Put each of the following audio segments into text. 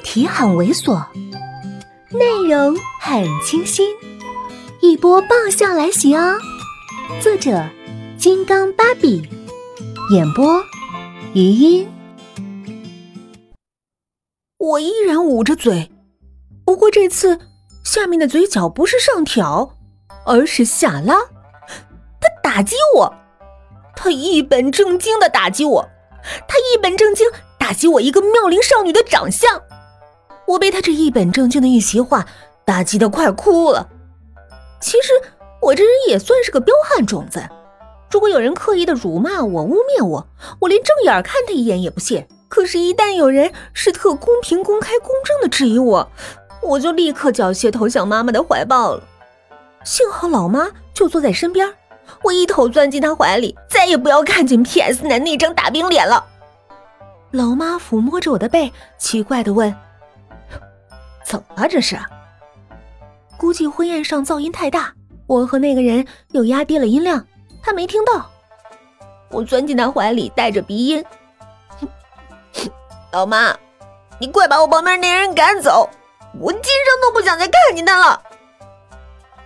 题很猥琐，内容很清新，一波爆笑来袭哦！作者：金刚芭比，演播：余音。我依然捂着嘴，不过这次下面的嘴角不是上挑，而是下拉。他打击我，他一本正经的打击我，他一本正经。打击我一个妙龄少女的长相，我被他这一本正经的一席话打击的快哭了。其实我这人也算是个彪悍种子，如果有人刻意的辱骂我、污蔑我，我连正眼看他一眼也不屑。可是，一旦有人是特公平、公开、公正的质疑我，我就立刻缴械投降妈妈的怀抱了。幸好老妈就坐在身边，我一头钻进她怀里，再也不要看见 PS 男那张大饼脸了。老妈抚摸着我的背，奇怪的问：“怎么了？这是？估计婚宴上噪音太大，我和那个人又压低了音量，他没听到。”我钻进他怀里，带着鼻音：“老妈，你快把我旁边那人赶走，我今生都不想再看见他了。”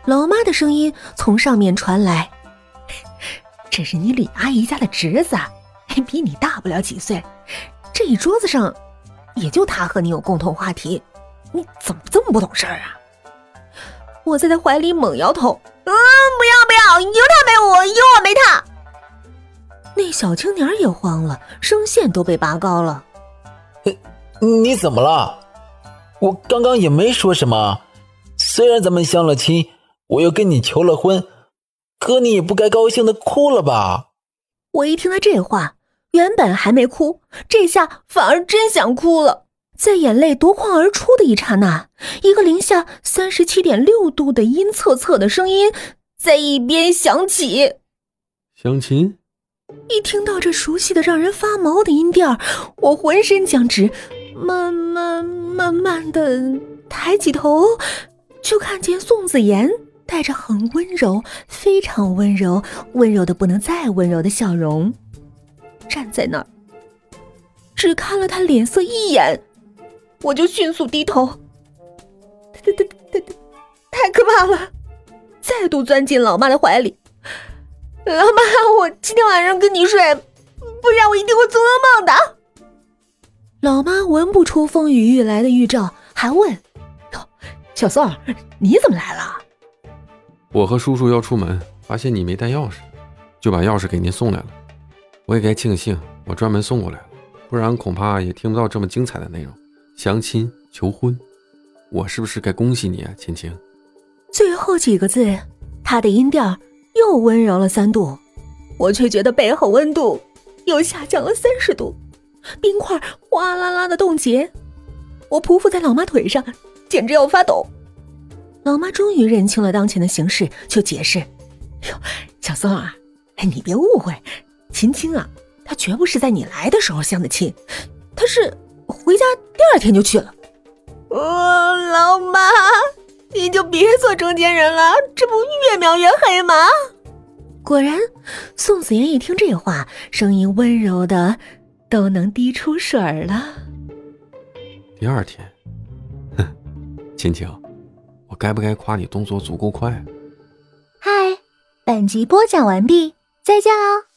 老妈的声音从上面传来：“这是你李阿姨家的侄子，比你大不了几岁。”这一桌子上，也就他和你有共同话题，你怎么这么不懂事儿啊？我在他怀里猛摇头，嗯，不要不要，有他没我，有我没他。那小青年也慌了，声线都被拔高了。你怎么了？我刚刚也没说什么，虽然咱们相了亲，我又跟你求了婚，可你也不该高兴的哭了吧？我一听他这话。原本还没哭，这下反而真想哭了。在眼泪夺眶而出的一刹那，一个零下三十七点六度的阴恻恻的声音在一边响起：“相亲。”一听到这熟悉的让人发毛的音调，我浑身僵直，慢慢慢慢的抬起头，就看见宋子妍带着很温柔、非常温柔、温柔的不能再温柔的笑容。站在那儿，只看了他脸色一眼，我就迅速低头。太太太太太可怕了！再度钻进老妈的怀里。老妈，我今天晚上跟你睡，不然我一定会做噩梦的。老妈闻不出风雨欲来的预兆，还问：“，小宋，你怎么来了？”我和叔叔要出门，发现你没带钥匙，就把钥匙给您送来了。我也该庆幸，我专门送过来了，不然恐怕也听不到这么精彩的内容。相亲求婚，我是不是该恭喜你啊，青青？最后几个字，他的音调又温柔了三度，我却觉得背后温度又下降了三十度，冰块哗啦啦的冻结，我匍匐在老妈腿上，简直要发抖。老妈终于认清了当前的形势，就解释：“哟，小宋啊，哎你别误会。”青青啊，他绝不是在你来的时候相的亲，他是回家第二天就去了。哦，老妈，你就别做中间人了，这不越描越黑吗？果然，宋子妍一听这话，声音温柔的都能滴出水了。第二天，哼，青青，我该不该夸你动作足够快？嗨，本集播讲完毕，再见喽。